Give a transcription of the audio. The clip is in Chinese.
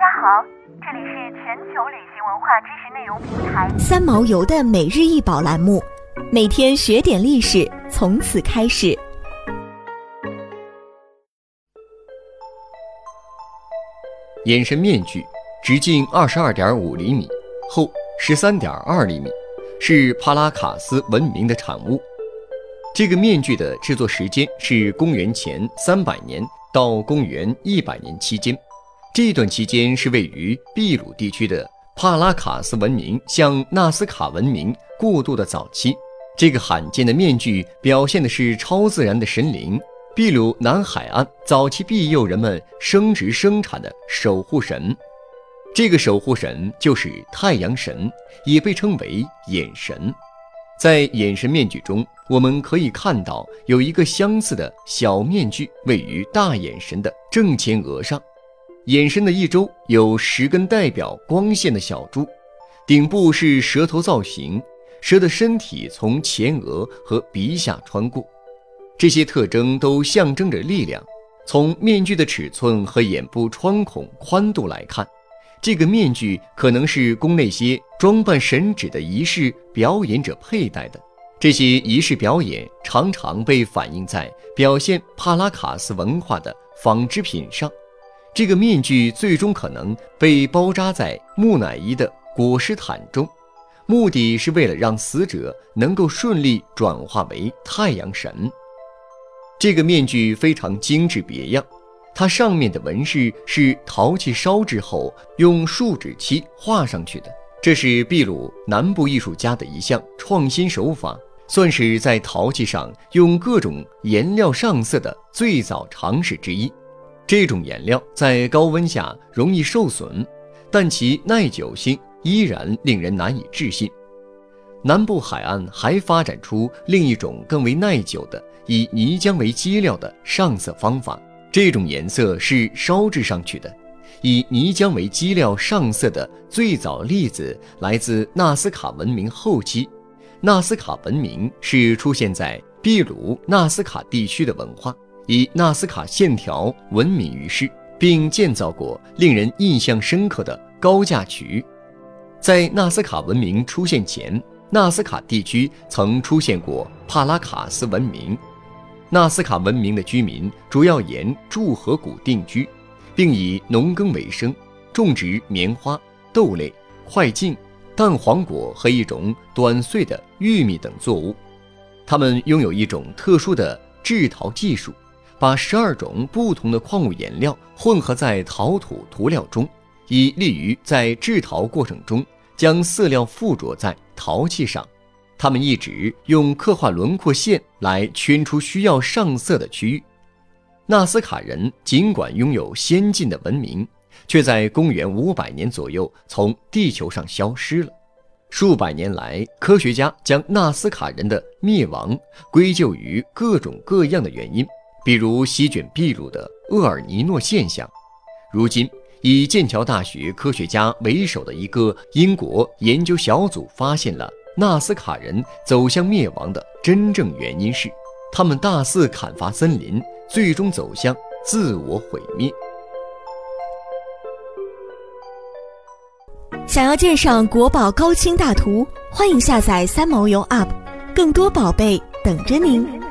家好，这里是全球旅行文化知识内容平台三毛游的每日一宝栏目，每天学点历史，从此开始。眼神面具直径二十二点五厘米，厚十三点二厘米，是帕拉卡斯文明的产物。这个面具的制作时间是公元前三百年到公元一百年期间。这段期间是位于秘鲁地区的帕拉卡斯文明向纳斯卡文明过渡的早期。这个罕见的面具表现的是超自然的神灵——秘鲁南海岸早期庇佑人们生殖生产的守护神。这个守护神就是太阳神，也被称为眼神。在眼神面具中，我们可以看到有一个相似的小面具位于大眼神的正前额上。眼神的一周有十根代表光线的小柱，顶部是蛇头造型，蛇的身体从前额和鼻下穿过。这些特征都象征着力量。从面具的尺寸和眼部穿孔宽度来看。这个面具可能是供那些装扮神祇的仪式表演者佩戴的。这些仪式表演常常被反映在表现帕拉卡斯文化的纺织品上。这个面具最终可能被包扎在木乃伊的裹尸毯中，目的是为了让死者能够顺利转化为太阳神。这个面具非常精致别样。它上面的纹饰是陶器烧制后用树脂漆画上去的，这是秘鲁南部艺术家的一项创新手法，算是在陶器上用各种颜料上色的最早尝试之一。这种颜料在高温下容易受损，但其耐久性依然令人难以置信。南部海岸还发展出另一种更为耐久的以泥浆为基料的上色方法。这种颜色是烧制上去的，以泥浆为基料上色的最早例子来自纳斯卡文明后期。纳斯卡文明是出现在秘鲁纳斯卡地区的文化，以纳斯卡线条闻名于世，并建造过令人印象深刻的高架渠。在纳斯卡文明出现前，纳斯卡地区曾出现过帕拉卡斯文明。纳斯卡文明的居民主要沿柱河谷定居，并以农耕为生，种植棉花、豆类、块茎、蛋黄果和一种短穗的玉米等作物。他们拥有一种特殊的制陶技术，把十二种不同的矿物颜料混合在陶土涂料中，以利于在制陶过程中将色料附着在陶器上。他们一直用刻画轮廓线来圈出需要上色的区域。纳斯卡人尽管拥有先进的文明，却在公元五百年左右从地球上消失了。数百年来，科学家将纳斯卡人的灭亡归咎于各种各样的原因，比如席卷秘鲁的厄尔尼诺现象。如今，以剑桥大学科学家为首的一个英国研究小组发现了。纳斯卡人走向灭亡的真正原因是，他们大肆砍伐森林，最终走向自我毁灭。想要鉴赏国宝高清大图，欢迎下载三毛游 App，更多宝贝等着您。